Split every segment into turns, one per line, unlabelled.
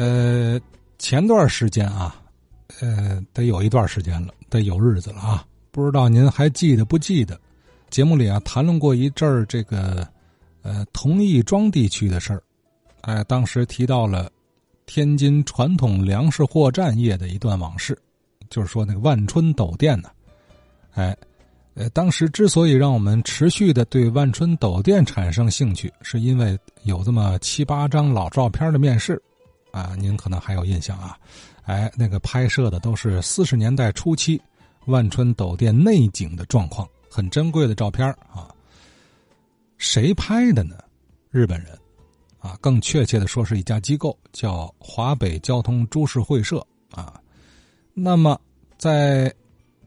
呃，前段时间啊，呃，得有一段时间了，得有日子了啊。不知道您还记得不记得？节目里啊谈论过一阵儿这个，呃，同义庄地区的事儿。哎，当时提到了天津传统粮食货站业的一段往事，就是说那个万春斗店呢。哎，呃，当时之所以让我们持续的对万春斗店产生兴趣，是因为有这么七八张老照片的面试。啊，您可能还有印象啊，哎，那个拍摄的都是四十年代初期万春斗店内景的状况，很珍贵的照片啊。谁拍的呢？日本人，啊，更确切的说是一家机构，叫华北交通株式会社啊。那么在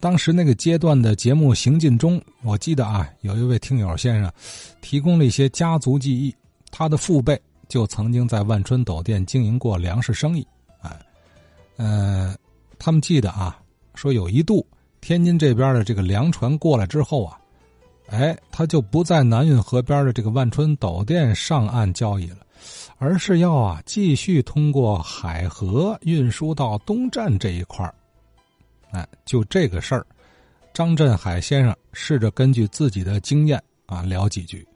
当时那个阶段的节目行进中，我记得啊，有一位听友先生提供了一些家族记忆，他的父辈。就曾经在万春斗店经营过粮食生意，哎，呃，他们记得啊，说有一度天津这边的这个粮船过来之后啊，哎，他就不在南运河边的这个万春斗店上岸交易了，而是要啊继续通过海河运输到东站这一块哎，就这个事儿，张振海先生试着根据自己的经验啊聊几句，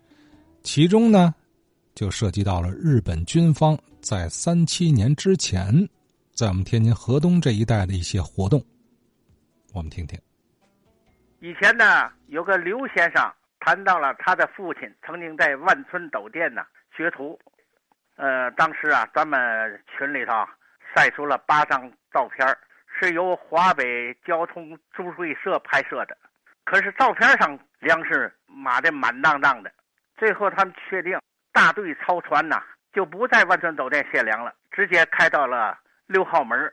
其中呢。就涉及到了日本军方在三七年之前，在我们天津河东这一带的一些活动，我们听听。
以前呢，有个刘先生谈到了他的父亲曾经在万村斗店呢学徒，呃，当时啊，咱们群里头晒出了八张照片，是由华北交通株会社拍摄的，可是照片上粮食码的满当当的，最后他们确定。大队操船呐，就不在万春斗店卸粮了，直接开到了六号门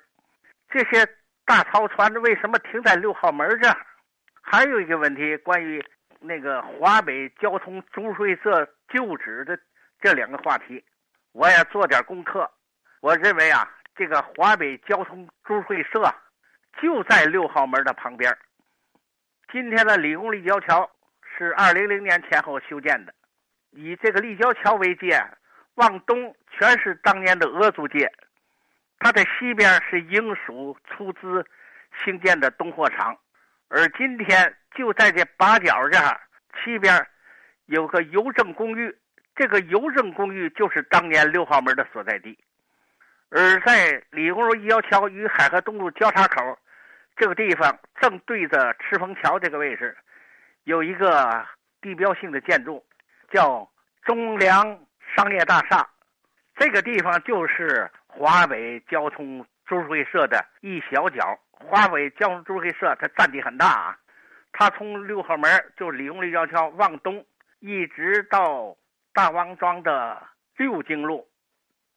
这些大操船为什么停在六号门这？还有一个问题，关于那个华北交通租税社旧址的这两个话题，我也做点功课。我认为啊，这个华北交通租税社就在六号门的旁边。今天的理工立交桥是二零零年前后修建的。以这个立交桥为界，往东全是当年的俄租界，它的西边是英属出资兴建的东货厂，而今天就在这八角这儿西边有个邮政公寓，这个邮政公寓就是当年六号门的所在地，而在李公路立交桥与海河东路交叉口这个地方，正对着赤峰桥这个位置，有一个地标性的建筑。叫中粮商业大厦，这个地方就是华北交通租会社的一小角。华北交通租会社它占地很大啊，它从六号门就是理工立交桥往东，一直到大王庄的六经路，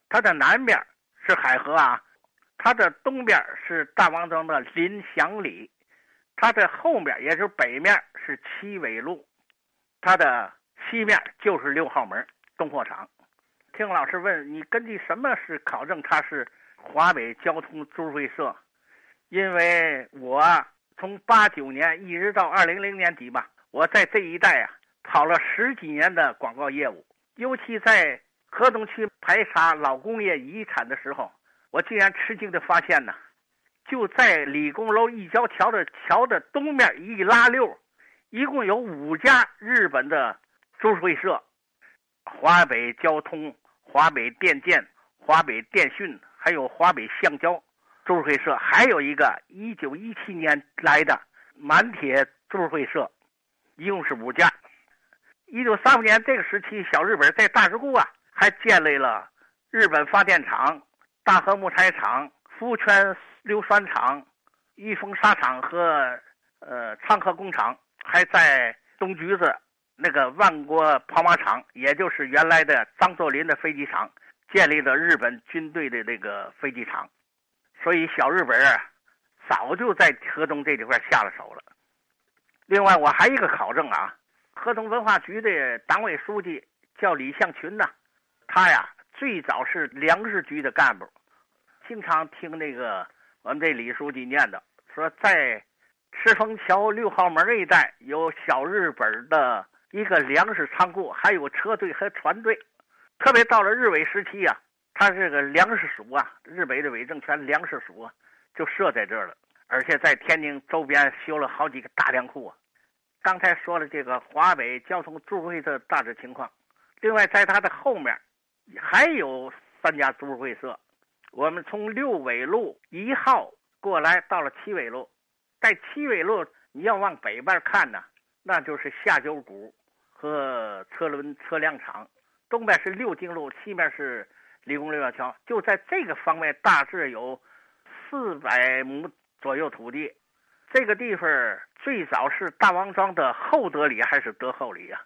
它的南边是海河啊，它的东边是大王庄的临祥里，它的后面也就是北面是七纬路，它的。西面就是六号门东货厂。听老师问你，根据什么是考证它是华北交通株会社？因为我从八九年一直到二零零年底吧，我在这一带啊跑了十几年的广告业务，尤其在河东区排查老工业遗产的时候，我竟然吃惊的发现呢，就在理工楼一交桥的桥的东面一拉溜，一共有五家日本的。株式会社、华北交通、华北电建、华北电讯，还有华北橡胶株式会社，还有一个一九一七年来的满铁株式会社，一共是五家。一九三五年这个时期，小日本在大石固啊，还建立了日本发电厂、大和木材厂、福泉硫酸厂、益丰纱厂和呃昌河工厂，还在东橘子。那个万国跑马场，也就是原来的张作霖的飞机场，建立了日本军队的那个飞机场，所以小日本啊，早就在河东这地块下了手了。另外，我还一个考证啊，河东文化局的党委书记叫李向群呐，他呀最早是粮食局的干部，经常听那个我们这李书记念叨，说在赤峰桥六号门一带有小日本的。一个粮食仓库，还有车队和船队，特别到了日伪时期呀，他这个粮食署啊，日本的伪政权粮食署啊，就设在这儿了，而且在天津周边修了好几个大粮库啊。刚才说了这个华北交通租会社大致情况，另外在它的后面还有三家租会社。我们从六纬路一号过来，到了七纬路，在七纬路你要往北边看呢，那就是下九股和车轮车辆厂；东边是六经路，西面是理工六道桥。就在这个方面，大致有四百亩左右土地。这个地方最早是大王庄的后德里还是德后里呀？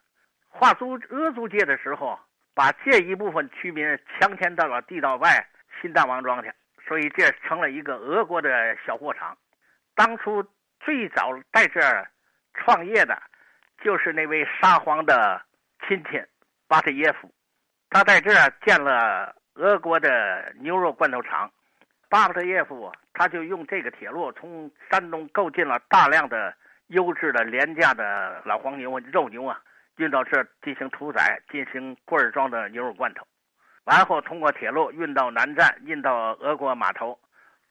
划租俄租界的时候，把这一部分居民强迁到了地道外新大王庄去，所以这成了一个俄国的小货场。当初最早在这儿创业的，就是那位沙皇的亲戚巴特耶夫，他在这儿建了俄国的牛肉罐头厂。巴特耶夫。他就用这个铁路从山东购进了大量的优质的廉价的老黄牛肉牛啊，运到这儿进行屠宰，进行罐装的牛肉罐头，完后通过铁路运到南站，运到俄国码头，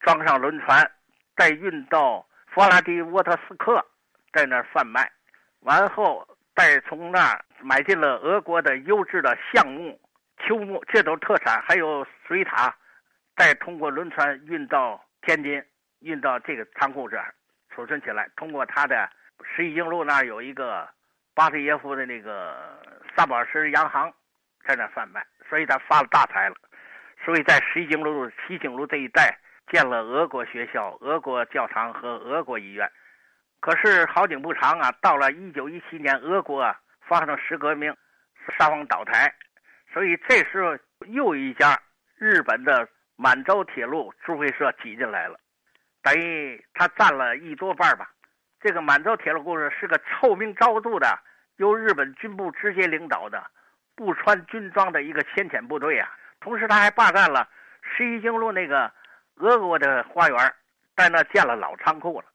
装上轮船，再运到弗拉迪沃特斯克，在那儿贩卖，完后再从那儿买进了俄国的优质的橡木、秋木，这都是特产，还有水獭，再通过轮船运到。天津运到这个仓库这儿储存起来，通过他的十一经路那儿有一个巴特耶夫的那个萨宝石洋行，在那贩卖，所以他发了大财了。所以在十一经路、西经路这一带建了俄国学校、俄国教堂和俄国医院。可是好景不长啊，到了一九一七年，俄国啊发生十革命，沙皇倒台，所以这时候又一家日本的。满洲铁路株会社挤进来了，等于他占了一多半吧。这个满洲铁路故事是个臭名昭著的，由日本军部直接领导的，不穿军装的一个先遣部队啊。同时，他还霸占了十一经路那个俄国的花园，在那建了老仓库了。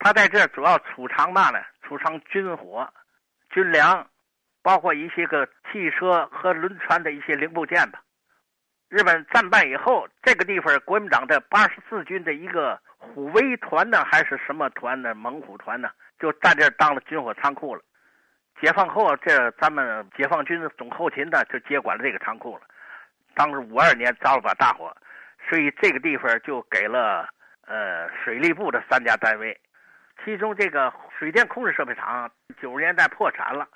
他在这主要储藏嘛呢？储藏军火、军粮，包括一些个汽车和轮船的一些零部件吧。日本战败以后，这个地方国民党的八十四军的一个虎威团呢，还是什么团呢？猛虎团呢，就在这当了军火仓库了。解放后，这咱们解放军总后勤呢就接管了这个仓库了。当时五二年着了把大火，所以这个地方就给了呃水利部的三家单位，其中这个水电控制设备厂九十年代破产了，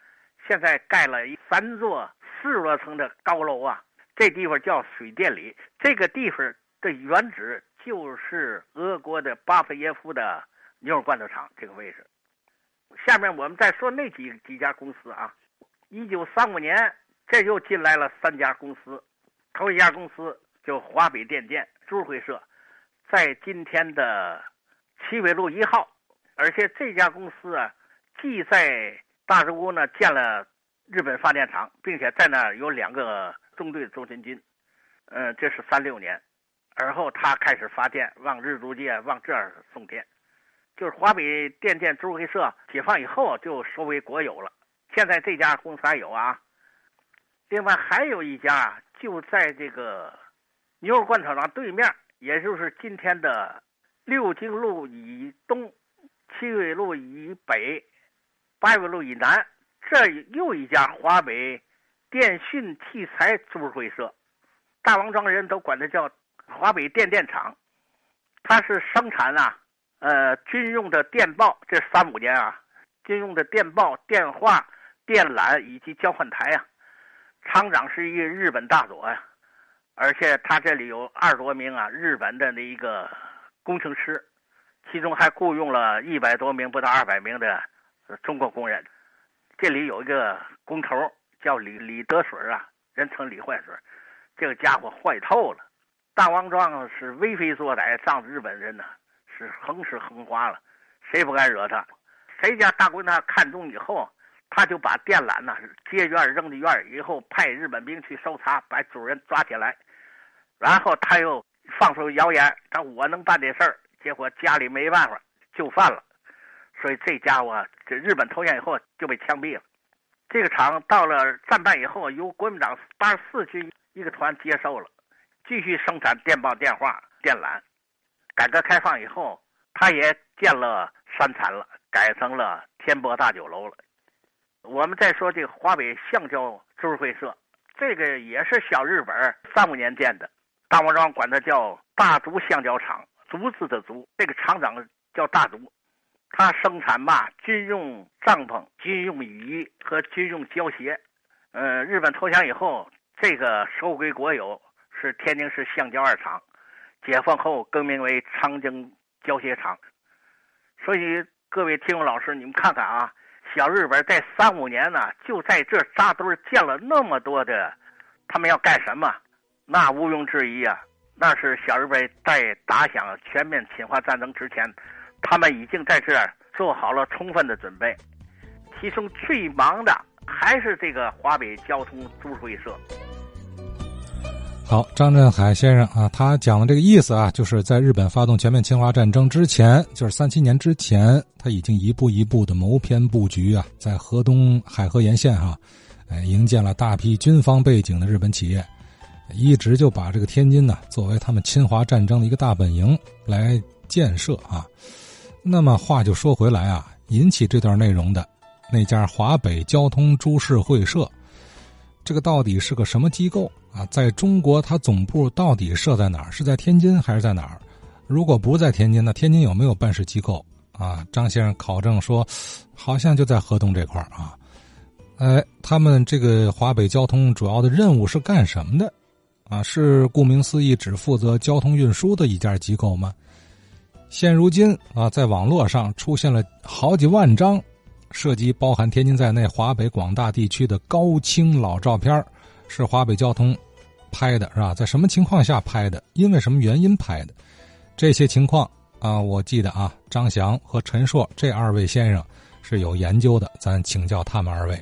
现在盖了一三座四十多层的高楼啊。这地方叫水电里，这个地方的原址就是俄国的巴菲耶夫的牛肉罐头厂这个位置。下面我们再说那几几家公司啊。一九三五年，这又进来了三家公司，头一家公司就华北电电朱会社，在今天的七纬路一号，而且这家公司啊，既在大石屋呢建了日本发电厂，并且在那有两个。中队周神金，嗯，这是三六年，而后他开始发电，往日租界往这儿送电，就是华北电电租会社解放以后就收为国有了。现在这家公司还有啊，另外还有一家就在这个牛肉罐头厂对面，也就是今天的六经路以东、七纬路以北、八纬路以南，这又一家华北。电讯器材租会社，大王庄人都管它叫华北电电厂，它是生产啊，呃，军用的电报，这三五年啊，军用的电报、电话、电缆以及交换台啊，厂长是一日本大佐呀，而且他这里有二十多名啊日本的那一个工程师，其中还雇佣了一百多名不到二百名的中国工人，这里有一个工头。叫李李德水啊，人称李坏水，这个家伙坏透了。大王庄是为非作歹，仗着日本人呢，是横吃横花了，谁不敢惹他？谁家大姑娘看中以后，他就把电缆呢接院扔的院以后派日本兵去搜查，把主人抓起来，然后他又放出谣言，他我能办这事儿，结果家里没办法就范了，所以这家伙这日本投降以后就被枪毙了。这个厂到了战败以后，由国民党八十四军一个团接受了，继续生产电报、电话、电缆。改革开放以后，他也建了三产了，改成了天波大酒楼了。我们再说这个华北橡胶株式会社，这个也是小日本三五年建的，大王庄管它叫大竹橡胶厂，竹子的竹，这个厂长叫大竹，他生产嘛军用帐篷、军用雨衣和军用胶鞋。呃，日本投降以后，这个收归国有，是天津市橡胶二厂。解放后更名为长江胶鞋厂。所以各位听众老师，你们看看啊，小日本在三五年呢，就在这扎堆建了那么多的，他们要干什么？那毋庸置疑啊，那是小日本在打响全面侵华战争之前，他们已经在这儿做好了充分的准备。其中最忙的还是这个华北交通株式会社。
好，张振海先生啊，他讲的这个意思啊，就是在日本发动全面侵华战争之前，就是三七年之前，他已经一步一步的谋篇布局啊，在河东海河沿线哈，哎，营建了大批军方背景的日本企业，一直就把这个天津呢作为他们侵华战争的一个大本营来建设啊。那么话就说回来啊，引起这段内容的那家华北交通株式会社。这个到底是个什么机构啊？在中国，它总部到底设在哪儿？是在天津还是在哪儿？如果不在天津，那天津有没有办事机构啊？张先生考证说，好像就在河东这块儿啊。哎，他们这个华北交通主要的任务是干什么的？啊，是顾名思义，只负责交通运输的一家机构吗？现如今啊，在网络上出现了好几万张。涉及包含天津在内华北广大地区的高清老照片是华北交通拍的，是吧？在什么情况下拍的？因为什么原因拍的？这些情况啊，我记得啊，张翔和陈硕这二位先生是有研究的，咱请教他们二位。